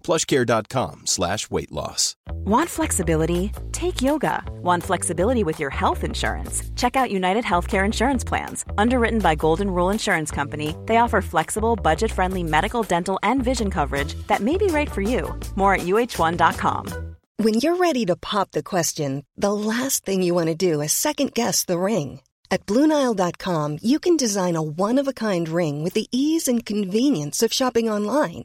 plushcare.com slash weight loss. Want flexibility? Take yoga. Want flexibility with your health insurance? Check out United Healthcare Insurance Plans. Underwritten by Golden Rule Insurance Company, they offer flexible, budget friendly medical, dental, and vision coverage that may be right for you. More at uh1.com. When you're ready to pop the question, the last thing you want to do is second guess the ring. At Bluenile.com, you can design a one of a kind ring with the ease and convenience of shopping online.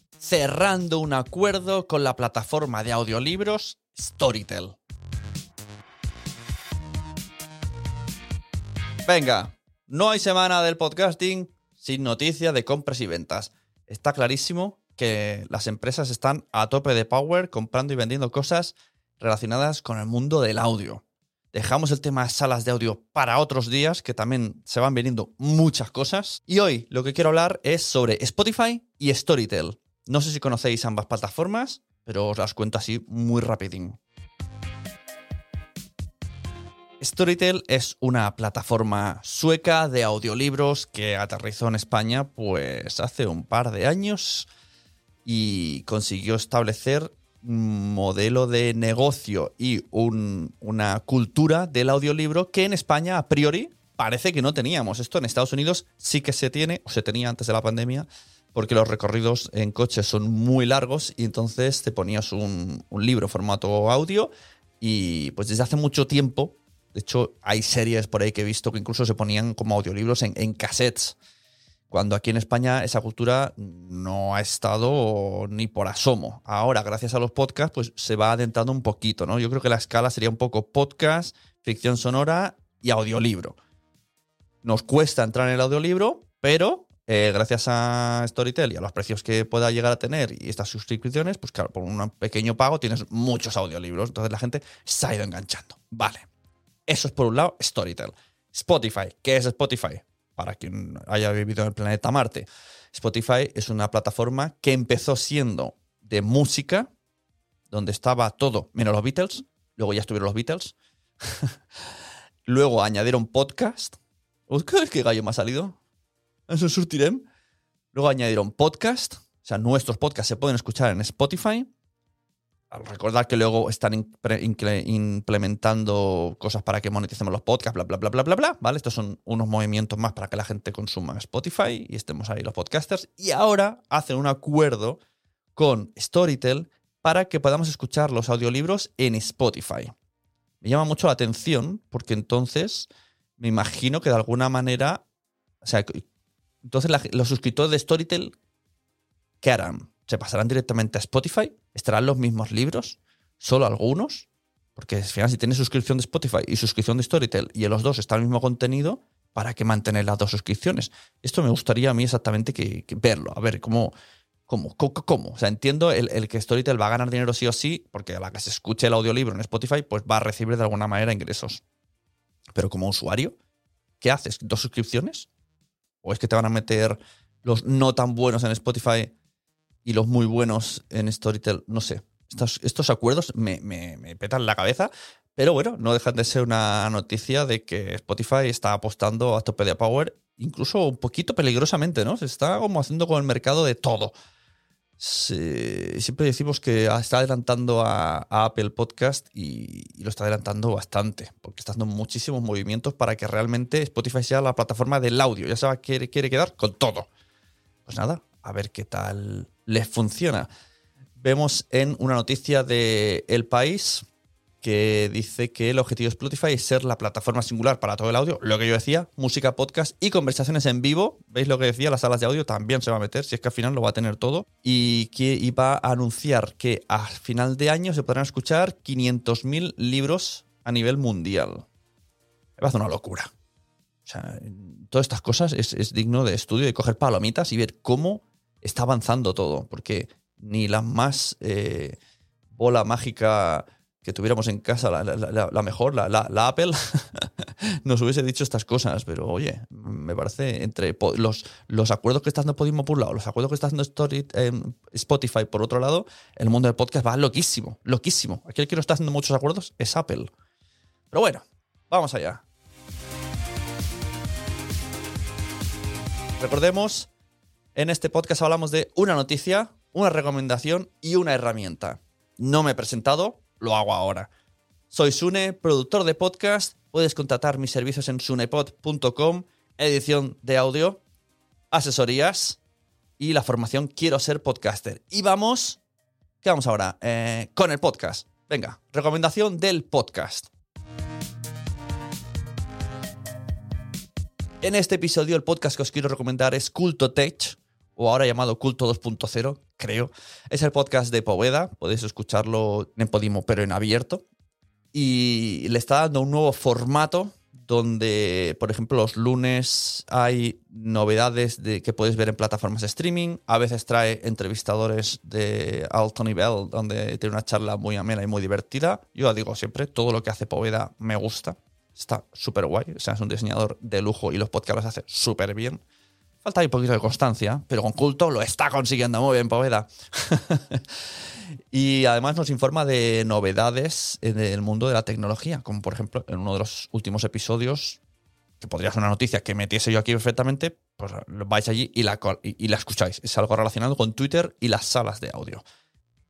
cerrando un acuerdo con la plataforma de audiolibros Storytel. Venga, no hay semana del podcasting sin noticia de compras y ventas. Está clarísimo que las empresas están a tope de power comprando y vendiendo cosas relacionadas con el mundo del audio. Dejamos el tema de salas de audio para otros días, que también se van viniendo muchas cosas. Y hoy lo que quiero hablar es sobre Spotify y Storytel. No sé si conocéis ambas plataformas, pero os las cuento así muy rapidín. Storytel es una plataforma sueca de audiolibros que aterrizó en España pues hace un par de años y consiguió establecer un modelo de negocio y una cultura del audiolibro que en España a priori parece que no teníamos. Esto en Estados Unidos sí que se tiene, o se tenía antes de la pandemia, porque los recorridos en coche son muy largos y entonces te ponías un, libro formato audio y pues desde hace mucho tiempo, de hecho hay series por ahí que he visto que incluso se ponían como audiolibros en, en cassettes, cuando aquí en España esa cultura no ha estado ni por asomo. Ahora, gracias a los podcasts, pues se va adentrando un poquito, ¿no? Yo creo que la escala sería un poco podcast, ficción sonora y audiolibro. Nos cuesta entrar en el audiolibro, pero eh, gracias a Storytel y a los precios que pueda llegar a tener y estas suscripciones, pues claro, por un pequeño pago tienes muchos audiolibros. Entonces la gente se ha ido enganchando. Vale. Eso es por un lado Storytel. Spotify. ¿Qué es Spotify? Para quien haya vivido en el planeta Marte. Spotify es una plataforma que empezó siendo de música, donde estaba todo, menos los Beatles. Luego ya estuvieron los Beatles. Luego añadieron podcast. ¿Qué gallo me ha salido? Eso surtirem. Luego añadieron podcast, o sea, nuestros podcasts se pueden escuchar en Spotify. Recordad que luego están implementando cosas para que moneticemos los podcasts, bla, bla, bla, bla, bla, bla. ¿Vale? Estos son unos movimientos más para que la gente consuma Spotify y estemos ahí los podcasters. Y ahora hacen un acuerdo con Storytel para que podamos escuchar los audiolibros en Spotify. Me llama mucho la atención porque entonces me imagino que de alguna manera, o sea, entonces, los suscriptores de Storytel, ¿qué harán? ¿Se pasarán directamente a Spotify? ¿Estarán los mismos libros? ¿Solo algunos? Porque al final, si tienes suscripción de Spotify y suscripción de Storytel y en los dos está el mismo contenido, ¿para qué mantener las dos suscripciones? Esto me gustaría a mí exactamente que, verlo, a ver cómo, ¿Cómo? ¿Cómo? O sea, entiendo el, el, que Storytel va a ganar dinero sí o sí, porque a la que se escuche el audiolibro en Spotify, pues va a recibir de alguna manera ingresos. Pero como usuario, ¿qué haces? ¿Dos suscripciones? ¿O es que te van a meter los no tan buenos en Spotify y los muy buenos en Storytel? No sé. Estos, estos acuerdos me, me, me petan la cabeza, pero bueno, no dejan de ser una noticia de que Spotify está apostando a tope de power, incluso un poquito peligrosamente, ¿no? Se está como haciendo con el mercado de todo siempre decimos que está adelantando a, Apple Podcast y, lo está adelantando bastante, porque está dando muchísimos movimientos para que realmente Spotify sea la plataforma del audio. Ya sabes, quiere, quiere quedar con todo. Pues nada, a ver qué tal les funciona. Vemos en una noticia de El País que dice que el objetivo de Spotify es ser la plataforma singular para todo el audio, lo que yo decía, música, podcast y conversaciones en vivo. ¿Veis lo que decía? Las salas de audio también se va a meter, si es que al final lo va a tener todo. Y que iba a anunciar que a final de año se podrán escuchar 500.000 libros a nivel mundial. Me parece una locura. O sea, todas estas cosas es, es digno de estudio, de coger palomitas y ver cómo está avanzando todo, porque ni la más eh, bola mágica que tuviéramos en casa la, mejor, la, Apple, nos hubiese dicho estas cosas. Pero oye, me parece entre los, los acuerdos que está haciendo Podimo por un lado, los acuerdos que está haciendo em, Spotify por otro lado, el mundo del podcast va loquísimo, loquísimo. Aquí el que no está haciendo muchos acuerdos es Apple. Pero bueno, vamos allá. Recordemos, en este podcast hablamos de una noticia, una recomendación y una herramienta. No me he presentado, lo hago ahora. Soy Sune, productor de podcast. Puedes contratar mis servicios en sunepod.com, edición de audio, asesorías y la formación Quiero ser podcaster. Y vamos, ¿qué vamos ahora? Eh, con el podcast. Venga, recomendación del podcast. En este episodio el podcast que os quiero recomendar es Culto Tech, o ahora llamado Culto 2.0, creo. Es el podcast de Poveda, podéis escucharlo en Podimo, pero en abierto. Y le está dando un nuevo formato donde, por ejemplo, los lunes hay novedades de, que puedes ver en plataformas de streaming. A veces trae entrevistadores de alto nivel, donde tiene una charla muy amena y muy divertida. Yo digo siempre, todo lo que hace Poveda me gusta. Está súper guay. O sea, es un diseñador de lujo y los podcasts los hace súper bien. Falta un poquito de constancia, pero con culto lo está consiguiendo muy bien, Poveda. y además nos informa de novedades en el mundo de la tecnología, como por ejemplo en uno de los últimos episodios, que podría ser una noticia que metiese yo aquí perfectamente, pues vais allí y la, y la escucháis. Es algo relacionado con Twitter y las salas de audio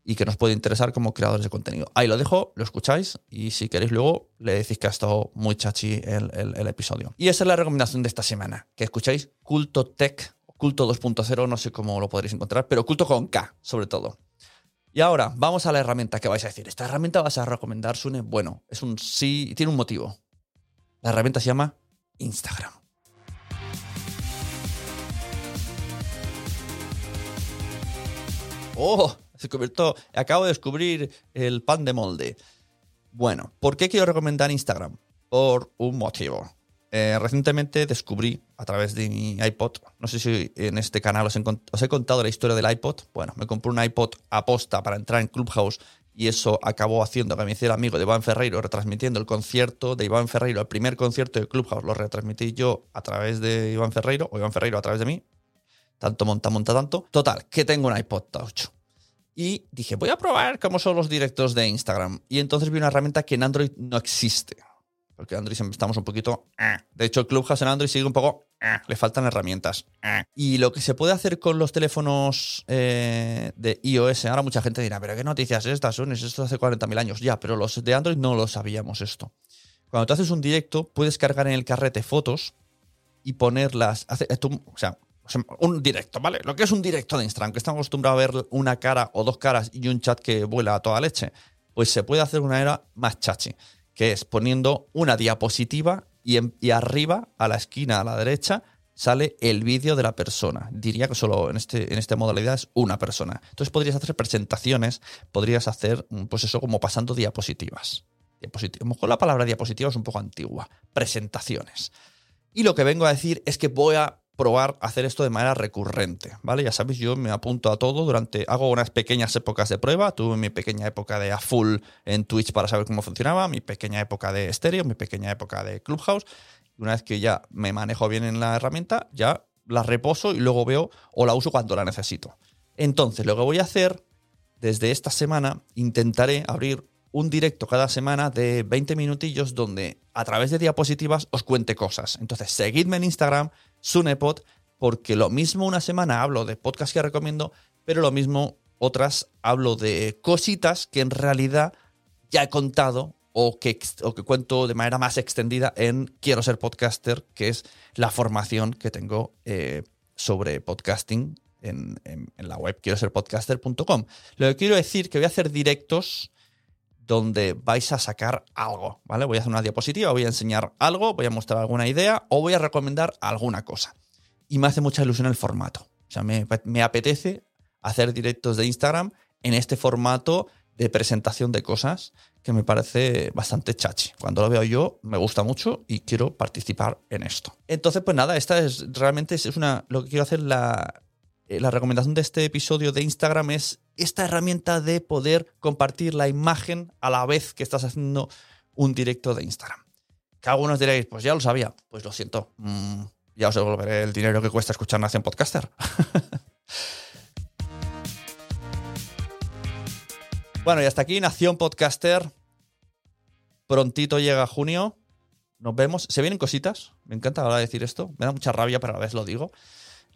y que nos puede interesar como creadores de contenido. Ahí lo dejo, lo escucháis y si queréis luego le decís que ha estado muy chachi el, episodio. Y esa es la recomendación de esta semana, que escucháis Culto Tech, Culto 2.0, no sé cómo lo podréis encontrar, pero Culto con K sobre todo. Y ahora vamos a la herramienta que vais a decir. ¿Esta herramienta vas a recomendar, Sune? Bueno, es un sí, tiene un motivo. La herramienta se llama Instagram. ¡Oh! Se convirtió, acabo de descubrir el pan de molde. Bueno, ¿por qué quiero recomendar Instagram? Por un motivo. Eh, recientemente descubrí a través de mi iPod, no sé si en este canal os he, contado la historia del iPod. Bueno, me compré un iPod aposta para entrar en Clubhouse y eso acabó haciendo que me hiciera amigo de Iván Ferreiro retransmitiendo el concierto de Iván Ferreiro, el primer concierto de Clubhouse lo retransmití yo a través de Iván Ferreiro o Iván Ferreiro a través de mí. Tanto monta, monta tanto. Total, que tengo un iPod Touch. Y dije, voy a probar cómo son los directos de Instagram. Y entonces vi una herramienta que en Android no existe. Porque en Android estamos un poquito... Eh. De hecho, Clubhouse en Android sigue un poco... Eh. Le faltan herramientas. Eh. Y lo que se puede hacer con los teléfonos de iOS, ahora mucha gente dirá, pero ¿qué noticias es estas son? Esto hace 40.000 años. Ya, pero los de Android no lo sabíamos esto. Cuando tú haces un directo, puedes cargar en el carrete fotos y ponerlas... o sea, un directo, ¿vale? Lo que es un directo de Instagram, que estamos acostumbrados a ver una cara o dos caras y un chat que vuela a toda leche, pues se puede hacer una era más chachi, que es poniendo una diapositiva y, arriba, a la esquina a la derecha, sale el vídeo de la persona. Diría que solo en, este, en esta modalidad es una persona. Entonces podrías hacer presentaciones, podrías hacer, pues eso, como pasando diapositivas. Diapositivas. A lo mejor la palabra diapositiva es un poco antigua. Presentaciones. Y lo que vengo a decir es que voy a probar hacer esto de manera recurrente, ¿vale? Ya sabéis, yo me apunto a todo durante, hago unas pequeñas épocas de prueba, tuve mi pequeña época de a full en Twitch para saber cómo funcionaba, mi pequeña época de estéreo, mi pequeña época de Clubhouse, una vez que ya me manejo bien en la herramienta, ya la reposo y luego veo o la uso cuando la necesito. Entonces, lo que voy a hacer desde esta semana, intentaré abrir un directo cada semana de 20 minutillos donde a través de diapositivas os cuente cosas. Entonces, seguidme en Instagram, Sunepod, porque lo mismo una semana hablo de podcast que recomiendo, pero lo mismo otras hablo de cositas que en realidad ya he contado o que, o que cuento de manera más extendida en Quiero ser podcaster, que es la formación que tengo eh, sobre podcasting en, en, en, la web quiero ser podcaster.com. Lo que quiero decir que voy a hacer directos donde vais a sacar algo, ¿vale? Voy a hacer una diapositiva, voy a enseñar algo, voy a mostrar alguna idea o voy a recomendar alguna cosa. Y me hace mucha ilusión el formato. O sea, me, apetece hacer directos de Instagram en este formato de presentación de cosas que me parece bastante chachi. Cuando lo veo yo me gusta mucho y quiero participar en esto. Entonces, pues nada, esta es realmente es una lo que quiero hacer la eh, la recomendación de este episodio de Instagram es esta herramienta de poder compartir la imagen a la vez que estás haciendo un directo de Instagram. Que algunos diréis, pues ya lo sabía. Pues lo siento, mmm, ya os devolveré el dinero que cuesta escuchar Nación Podcaster. bueno, y hasta aquí Nación Podcaster. Prontito llega junio. Nos vemos. Se vienen cositas. Me encanta ahora decir esto. Me da mucha rabia, pero a la vez lo digo.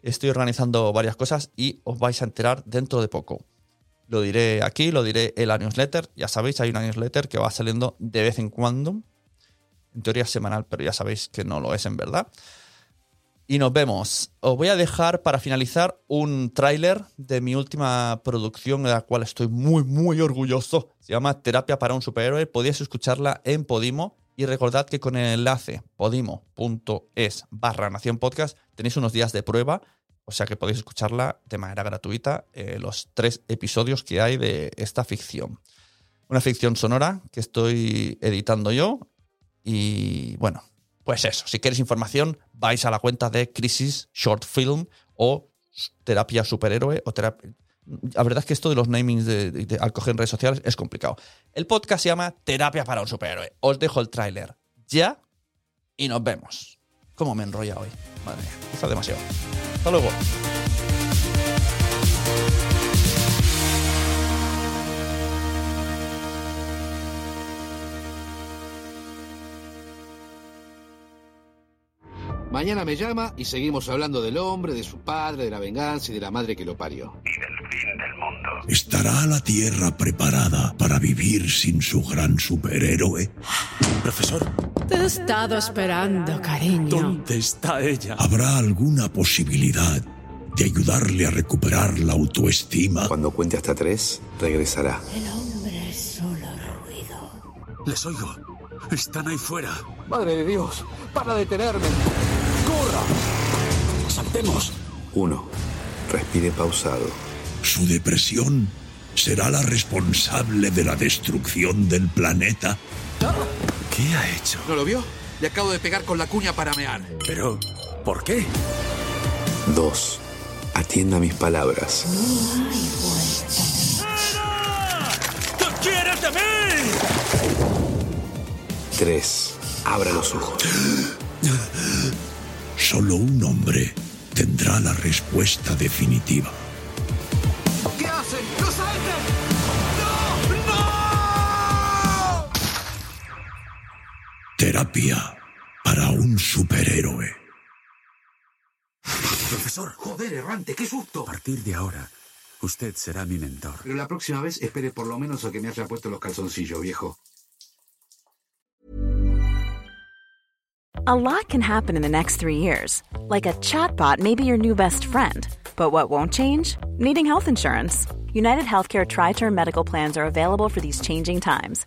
Estoy organizando varias cosas y os vais a enterar dentro de poco. Lo diré aquí, lo diré en la newsletter. Ya sabéis, hay una newsletter que va saliendo de vez en cuando. En teoría semanal, pero ya sabéis que no lo es en verdad. Y nos vemos. Os voy a dejar para finalizar un tráiler de mi última producción, de la cual estoy muy, muy orgulloso. Se llama Terapia para un superhéroe. Podéis escucharla en Podimo. Y recordad que con el enlace podimo.es barra Nación Podcast tenéis unos días de prueba, o sea que podéis escucharla de manera gratuita eh, los tres episodios que hay de esta ficción. Una ficción sonora que estoy editando yo. Y bueno, pues eso, si queréis información, vais a la cuenta de Crisis Short Film o Terapia Superhéroe o Terapia la verdad es que esto de los namings de, de, al coger en redes sociales es complicado. El podcast se llama Terapia para un superhéroe. Os dejo el tráiler ya y nos vemos. ¿Cómo me enrolla hoy? Madre mía, quizá demasiado. Hasta luego. Mañana me llama y seguimos hablando del hombre, de su padre, de la venganza y de la madre que lo parió. Y del fin del mundo. ¿Estará la Tierra preparada para vivir sin su gran superhéroe? Profesor. Te he estado esperando, cariño. ¿Dónde está ella? ¿Habrá alguna posibilidad de ayudarle a recuperar la autoestima? Cuando cuente hasta tres, regresará. El hombre es solo ruido. Les oigo. Están ahí fuera. Madre de Dios, para detenerme. ¡Corra! ¡Saltemos! Uno. Respire pausado. ¿Su depresión será la responsable de la destrucción del planeta? ¿Qué ha hecho? ¿No lo vio? Le acabo de pegar con la cuña para mear. Pero, ¿por qué? Dos. Atienda mis palabras. No hay vuelta. ¿Qué quieres de mí? Tres. Abra los ojos. Solo un hombre tendrá la respuesta definitiva. Terapia para un superhéroe. Profesor. Joder, errante, qué susto. A partir de ahora, usted será mi mentor. Pero la próxima vez espere por lo menos a que me haya puesto los calzoncillos, viejo. A lot can happen in the next three years. Like a chatbot may be your new best friend. But what won't change? Needing health insurance. United Healthcare Tri Term Medical Plans are available for these changing times.